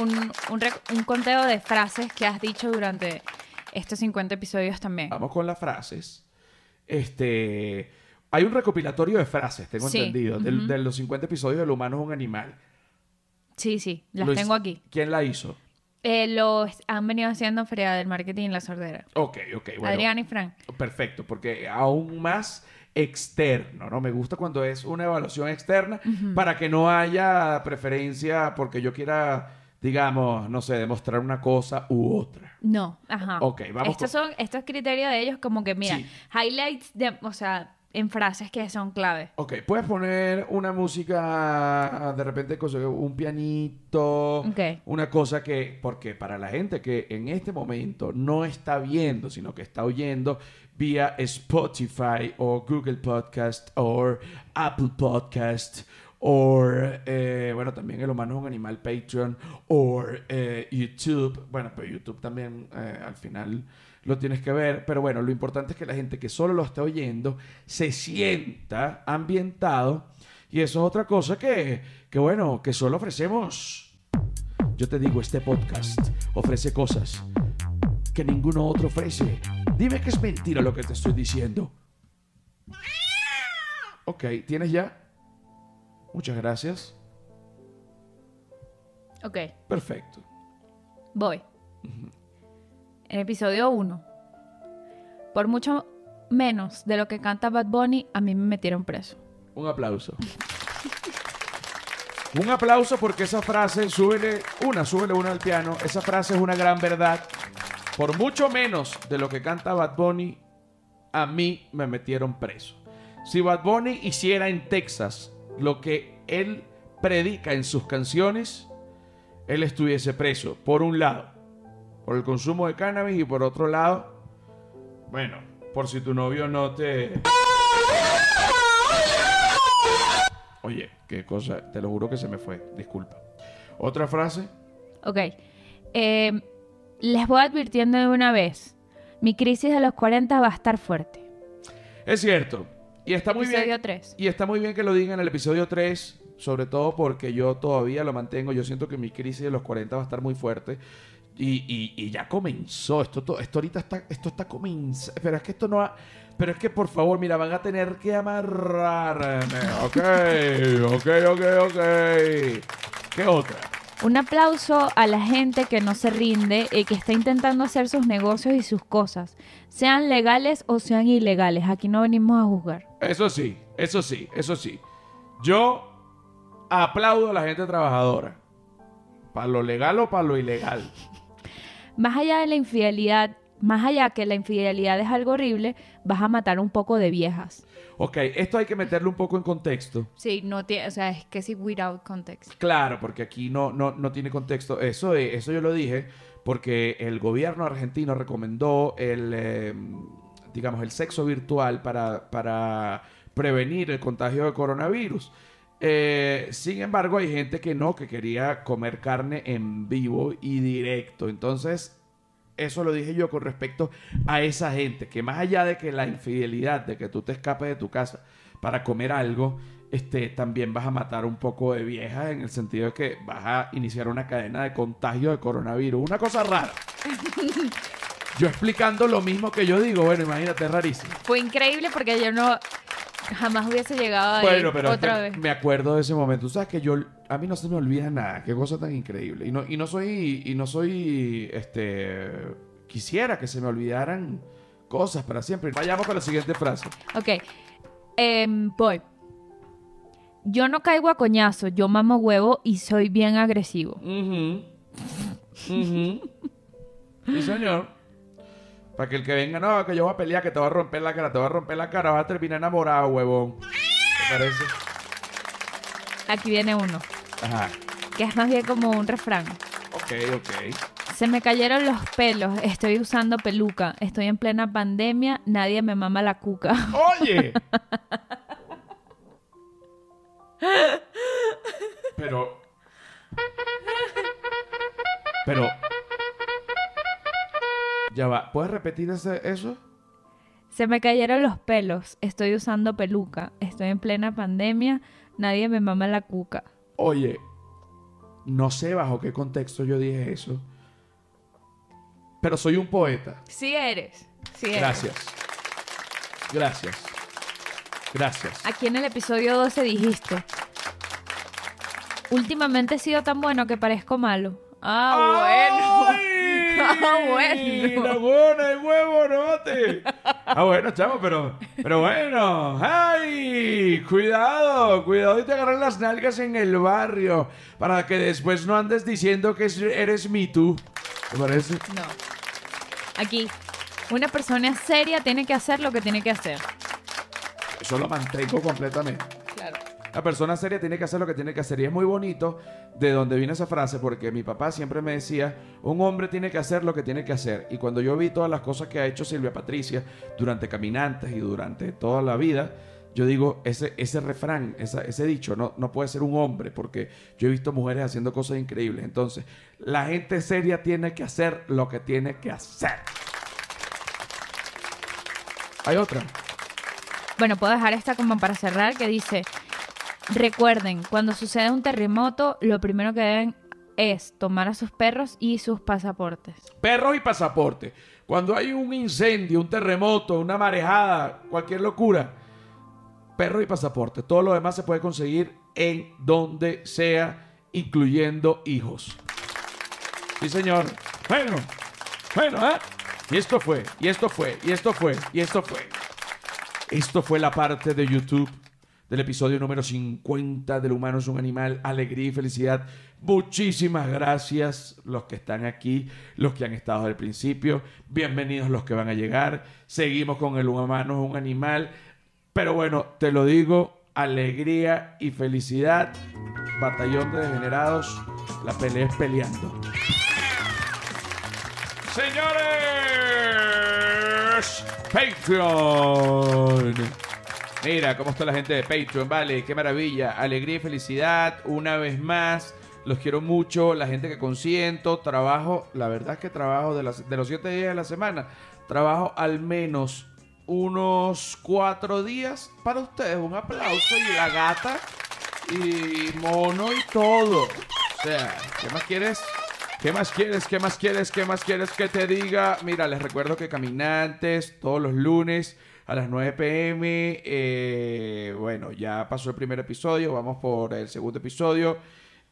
un, un rec- un conteo de frases que has dicho durante estos 50 episodios también. Vamos con las frases. Este, hay un recopilatorio de frases, tengo Sí, entendido, del- ujú. de los 50 episodios del humano es un animal. Sí, sí, las Lo hizo- tengo aquí. ¿Quién la hizo? Eh, lo han venido haciendo en Feria del Marketing en La Sordera. Ok, ok, bueno. Adrián y Frank. Perfecto, porque aún más externo, ¿no? Me gusta cuando es una evaluación externa para que no haya preferencia porque yo quiera, digamos, no sé, demostrar una cosa u otra. No, ajá. Ok, vamos Estos con- son estos criterios de ellos como que, mira, Sí. highlights de, o sea, en frases que son clave. Ok, puedes poner una música, de repente, un pianito, Ok. una cosa que, porque para la gente que en este momento no está viendo, sino que está oyendo vía Spotify o Google Podcast o Apple Podcast o, eh, bueno, también El Humano es un Animal Patreon o eh, YouTube. Bueno, pero YouTube también eh, al final lo tienes que ver. Pero bueno, lo importante es que la gente que solo lo está oyendo se sienta ambientado. Y eso es otra cosa que, que bueno, que solo ofrecemos. Yo te digo, este podcast ofrece cosas que ninguno otro ofrece. Dime que es mentira lo que te estoy diciendo. Ok, ¿tienes ya? Muchas gracias. Ok, Perfecto. voy. En episodio 1. Por mucho menos de lo que canta Bad Bunny, a mí me metieron preso. Un aplauso. Un aplauso porque esa frase, súbele una, súbele una al piano. Esa frase es una gran verdad. Por mucho menos de lo que canta Bad Bunny, a mí me metieron preso. Si Bad Bunny hiciera en Texas lo que él predica en sus canciones, él estuviese preso. Por un lado, por el consumo de cannabis y por otro lado, bueno, por si tu novio no te... Oye, qué cosa, te lo juro que se me fue, disculpa. Otra frase, Ok. Eh, les voy advirtiendo de una vez. Mi crisis de los 40 va a estar fuerte. es cierto. Y está muy episodio bien. 3. Y está muy bien que lo diga en el episodio 3, sobre todo porque yo todavía lo mantengo. Yo siento que mi crisis de los 40 va a estar muy fuerte. Y, y- y ya comenzó. Esto, to- esto ahorita está, esto está comenzando. Pero es que esto no ha. Pero es que por favor, mira, van a tener que amarrarme. Ok, ok, ok, ok. ¿Qué otra? Un aplauso a la gente que no se rinde y que está intentando hacer sus negocios y sus cosas, sean legales o sean ilegales. Aquí no venimos a juzgar. Eso sí, eso sí, eso sí. Yo aplaudo a la gente trabajadora. Para lo legal o para lo ilegal. Más allá de la infidelidad, más allá que la infidelidad es algo horrible, vas a matar un poco de viejas. Ok, esto hay que meterlo un poco en contexto. Sí, no tiene, o sea, es que sí, without context. Claro, porque aquí no, no, no tiene contexto. Eso, eh, eso yo lo dije porque el gobierno argentino recomendó el, eh, digamos, el sexo virtual para, para prevenir el contagio de coronavirus. Eh, sin embargo, hay gente que no, que quería comer carne en vivo y directo. Entonces, eso lo dije yo con respecto a esa gente, que más allá de que la infidelidad, de que tú te escapes de tu casa para comer algo, este, también vas a matar un poco de viejas en el sentido de que vas a iniciar una cadena de contagio de coronavirus. Una cosa rara. Yo explicando lo mismo que yo digo, bueno, imagínate, es rarísimo. Fue increíble porque yo no jamás hubiese llegado ahí Bueno, pero es otra que vez. me acuerdo de ese momento. Tú sabes que yo, a mí no se me olvida nada. Qué cosa tan increíble. Y no, y no soy, y no soy, este, quisiera que se me olvidaran cosas para siempre. Vayamos con la siguiente frase. Ok, em, voy. Yo no caigo a coñazo, yo mamo huevo y soy bien agresivo. Ujú. Ujú. Sí, señor. Para que el que venga, no, que yo voy a pelear, que te voy a romper la cara, te voy a romper la cara, vas a terminar enamorado, huevón. ¿Te parece? Aquí viene uno, Ajá. que es más bien como un refrán. Ok, ok. Se me cayeron los pelos, estoy usando peluca, estoy en plena pandemia, nadie me mama la cuca. Oye. Pero. Pero. Ya va. ¿Puedes repetir ese- eso? Se me cayeron los pelos, estoy usando peluca, estoy en plena pandemia, nadie me mama la cuca. Oye. No sé bajo qué contexto yo dije eso. Pero soy un poeta. Sí eres. Sí eres. Gracias. Gracias. Gracias. Aquí en el episodio 12 dijiste, últimamente he sido tan bueno que parezco malo. Ah, bueno. Ah, bueno. La buena el huevo, note. Ah, bueno, chamo, pero, pero bueno. ¡Ay! Cuidado, cuidado y te agarran las nalgas en el barrio. Para que después no andes diciendo que es- eres me tú. ¿Te parece? No. Aquí, una persona seria tiene que hacer lo que tiene que hacer. Eso lo mantengo completamente. La persona seria tiene que hacer lo que tiene que hacer. Y es muy bonito de donde viene esa frase, porque mi papá siempre me decía, un hombre tiene que hacer lo que tiene que hacer. Y cuando yo vi todas las cosas que ha hecho Silvia Patricia durante Caminantes y durante toda la vida, yo digo, ese, ese refrán, ese dicho, no, no puede ser un hombre, porque yo he visto mujeres haciendo cosas increíbles. Entonces, la gente seria tiene que hacer lo que tiene que hacer. Hay otra. Bueno, puedo dejar esta como para cerrar que dice, recuerden, cuando sucede un terremoto, lo primero que deben es tomar a sus perros y sus pasaportes. Perros y pasaporte. Cuando hay un incendio, un terremoto, una marejada, cualquier locura, perros y pasaporte. Todo lo demás se puede conseguir en donde sea, incluyendo hijos. Sí, señor. Bueno, bueno, ¿eh? Y esto fue, y esto fue, y esto fue, y esto fue. Esto fue la parte de YouTube del episodio número 50 del humano es un animal, alegría y felicidad. Muchísimas gracias los que están aquí, los que han estado desde principio. Bienvenidos los que van a llegar. Seguimos con el humano es un animal. Pero bueno, te lo digo, alegría y felicidad. Batallón de degenerados, la pelea es peleando. Señores, Patreon. Mira cómo está la gente de Patreon, vale, qué maravilla, alegría y felicidad, una vez más, los quiero mucho, la gente que consiento, trabajo, la verdad es que trabajo de, las- de los siete días de la semana, trabajo al menos unos cuatro días para ustedes, un aplauso y la gata, y mono y todo. O sea, ¿qué más quieres? ¿Qué más quieres? ¿Qué más quieres? ¿Qué más quieres que te diga? Mira, les recuerdo que Caminantes todos los lunes a las 9 pm. eh, bueno, ya pasó el primer episodio, vamos por el segundo episodio.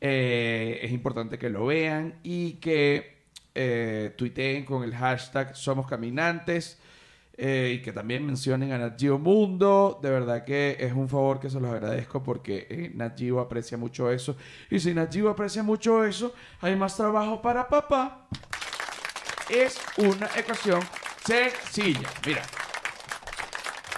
Eh, es importante que lo vean y que eh, tuiteen con el hashtag Somos Caminantes. eh, y que también mencionen a Nat Mundo. De verdad que es un favor que se los agradezco porque eh, aprecia mucho eso. Y si Nat aprecia mucho eso, hay más trabajo para papá. Es una ecuación sencilla. Mira.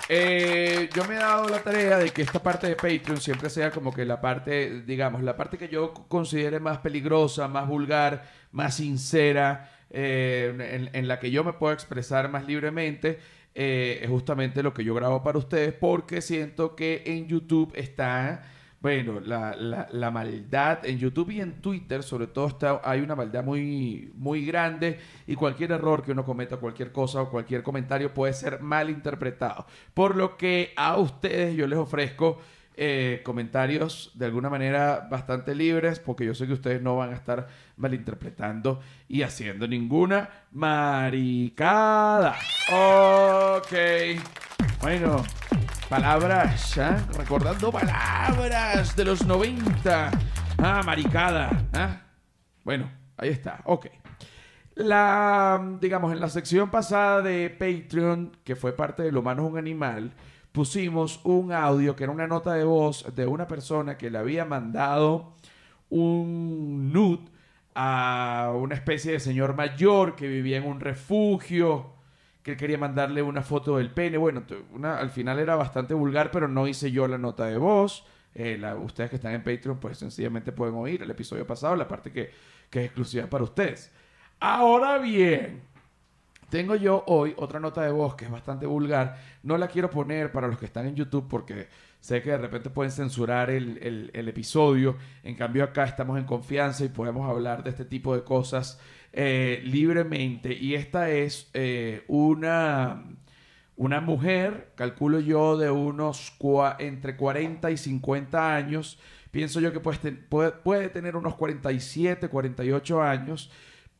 Eh, yo me he dado la tarea de que esta parte de Patreon siempre sea como que la parte, digamos, la parte que yo considere más peligrosa, más vulgar, más sincera, eh, en, la que yo me puedo expresar más libremente, eh, es justamente lo que yo grabo para ustedes porque siento que en YouTube está, bueno, la, la- maldad, en YouTube y en Twitter sobre todo está, hay una maldad muy, muy grande y cualquier error que uno cometa, cualquier cosa o cualquier comentario puede ser mal interpretado. Por lo que a ustedes yo les ofrezco eh, comentarios de alguna manera bastante libres, porque yo sé que ustedes no van a estar malinterpretando y haciendo ninguna maricada. Ok. Bueno, palabras, ¿ah? recordando palabras de los 90. Ah, maricada. ¿ah? Bueno, ahí está. Ok. La, digamos, en la sección pasada de Patreon, que fue parte de Lo Humano un Animal, pusimos un audio que era una nota de voz de una persona que le había mandado un nude a una especie de señor mayor que vivía en un refugio, que quería mandarle una foto del pene. Bueno, una, al final era bastante vulgar, pero no hice yo la nota de voz. Eh, la- ustedes que están en Patreon, pues sencillamente pueden oír el episodio pasado, la parte que, que es exclusiva para ustedes. Ahora bien, tengo yo hoy otra nota de voz que es bastante vulgar. No la quiero poner para los que están en YouTube porque sé que de repente pueden censurar el- el episodio. En cambio acá estamos en confianza y podemos hablar de este tipo de cosas eh, libremente. Y esta es eh, una, una mujer, calculo yo, de unos entre 40 y 50 años. Pienso yo que puede, ten- puede, puede tener unos 47, 48 años.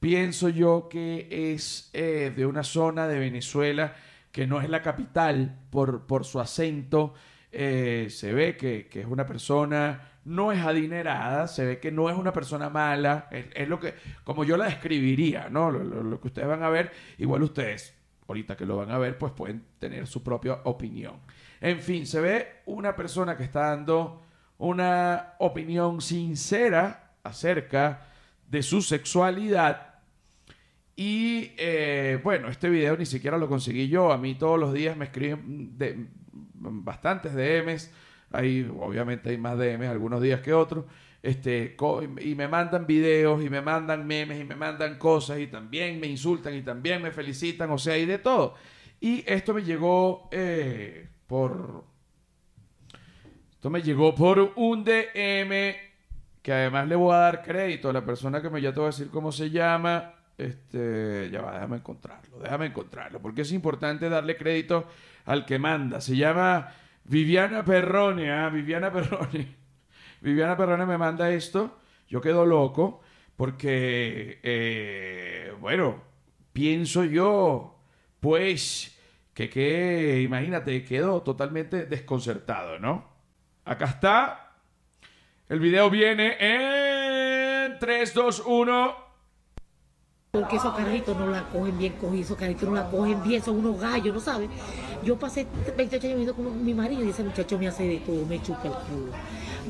Pienso yo que es eh, de una zona de Venezuela que no es la capital por, por su acento. Se ve que es una persona, no es adinerada, se ve que no es una persona mala. Es, lo que, como yo la describiría, ¿no? Lo que ustedes van a ver, igual ustedes, ahorita que lo van a ver, pues pueden tener su propia opinión. En fin, se ve una persona que está dando una opinión sincera acerca de su sexualidad. Y eh, bueno, este video ni siquiera lo conseguí yo. A mí todos los días me escriben de, bastantes DMs. Hay, obviamente hay más DMs algunos días que otros. Este, y me mandan videos y me mandan memes y me mandan cosas y también me insultan y también me felicitan. O sea, hay de todo. Y esto me llegó eh, por... Esto me llegó por un DM que además le voy a dar crédito a la persona que me ya te voy a decir cómo se llama. Este, ya va, déjame encontrarlo, déjame encontrarlo, porque es importante darle crédito al que manda. Se llama Viviana Perrone, ah, Viviana Perrone. Viviana Perrone me manda esto, yo quedo loco, porque, eh, bueno, pienso yo, pues, que, que, imagínate, quedo totalmente desconcertado, ¿no? Acá está, el video viene en 3, 2, 1. Porque esos carajitos no la cogen bien cogidos, esos carajitos no la cogen bien, son unos gallos, ¿no sabes? Yo pasé 28 años viviendo con mi marido y ese muchacho me hace de todo, me chupa el culo,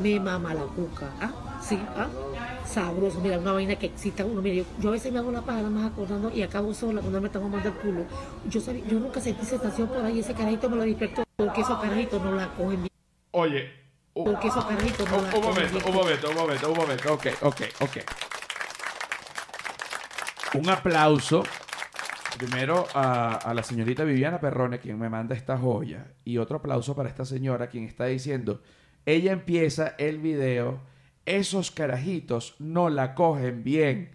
me mama la cuca, ¿ah? Sí, ¿ah? Sabroso, mira, una vaina que excita uno. Mira, yo, yo a veces me hago la paja nada más acordando y acabo sola cuando me están mamando el culo. Yo, sabía- yo nunca sentí sensación por ahí, ese carajito me lo despertó, porque esos carajitos no la cogen bien, Oye, un, porque esos carajitos no un- la un cogen momento, bien. un momento, un momento, un momento. Ok, ok, ok. Un aplauso primero a, la señorita Viviana Perrone, quien me manda esta joya. Y otro aplauso para esta señora, quien está diciendo, ella empieza el video, esos carajitos no la cogen bien.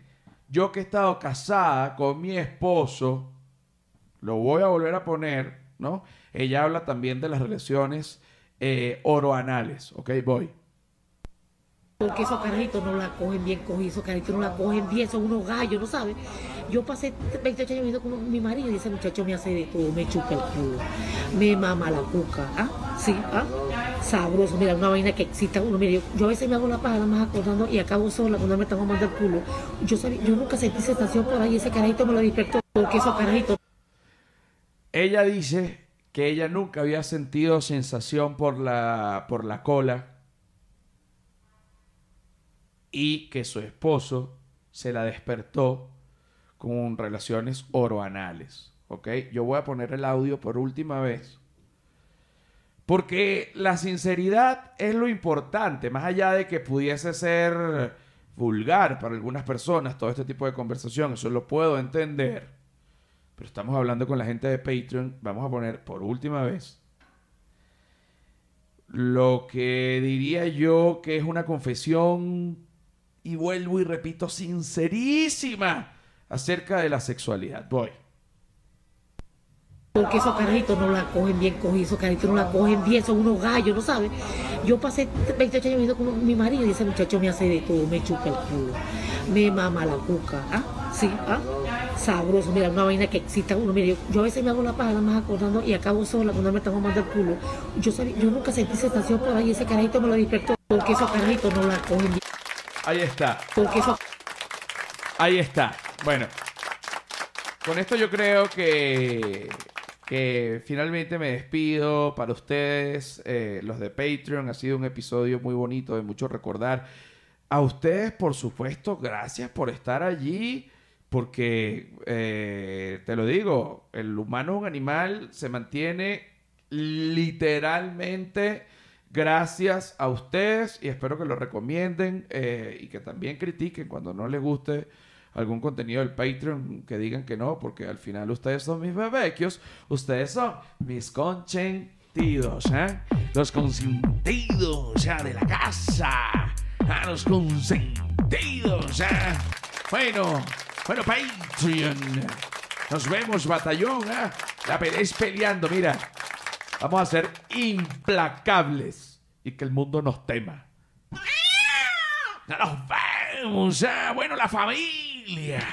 Yo que he estado casada con mi esposo, lo voy a volver a poner, ¿no? Ella habla también de las relaciones eh, oroanales, ¿ok? Voy. Porque esos carajitos no la cogen bien cogidos, esos carajitos no la cogen bien, son unos gallos, ¿no sabes? Yo pasé 28 años viviendo con mi marido y ese muchacho me hace de todo, me chupa el culo, me mama la cuca, ¿ah? Sí, ¿ah? Sabroso, mira, una vaina que excita a uno. Mira, yo, yo a veces me hago la paja nada más acordando y acabo sola cuando me están mamando el culo. Yo, sabía- yo nunca sentí sensación por ahí, ese carajito me lo despertó, porque esos carajitos Ella dice que ella nunca había sentido sensación por la, por la cola y que su esposo se la despertó con relaciones oroanales. ¿Ok? Yo voy a poner el audio por última vez. Porque la sinceridad es lo importante, más allá de que pudiese ser vulgar para algunas personas todo este tipo de conversación, eso lo puedo entender. Pero estamos hablando con la gente de Patreon. Vamos a poner por última vez lo que diría yo que es una confesión, y vuelvo y repito, sincerísima acerca de la sexualidad. Voy. Porque esos carajitos no la cogen bien cogidos, esos carajitos no la cogen bien, son unos gallos, ¿no sabes? Yo pasé 28 años viviendo con mi marido y ese muchacho me hace de todo, me chupa el culo, me mama la cuca, ¿ah? Sí, ¿ah? Sabroso, mira, una vaina que excita a uno. Mira, yo, a veces me hago la paja nada más acordando y acabo sola cuando me están mamando el culo. Yo, sabía- yo nunca sentí sensación por ahí, ese carajito me lo despertó, porque esos carajitos no la cogen bien, Ahí está. Ahí está. Bueno, con esto yo creo que, que finalmente me despido para ustedes, eh, los de Patreon. Ha sido un episodio muy bonito, de mucho recordar. A ustedes, por supuesto, gracias por estar allí, porque eh, te lo digo, el humano es un animal, se mantiene literalmente gracias a ustedes y espero que lo recomienden eh, y que también critiquen cuando no les guste algún contenido del Patreon, que digan que no, porque al final ustedes son mis bebequios, ustedes son mis consentidos, ¿eh? Los consentidos ya de la casa, a los consentidos, ¿eh? Bueno, bueno, Patreon, nos vemos, batallón, ¿eh? La veréis peleando, mira. Vamos a ser implacables y que el mundo nos tema. Ya nos vemos, ya. Bueno, la familia.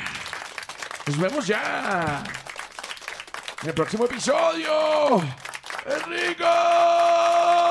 Nos vemos ya. En el próximo episodio. ¡Enrico!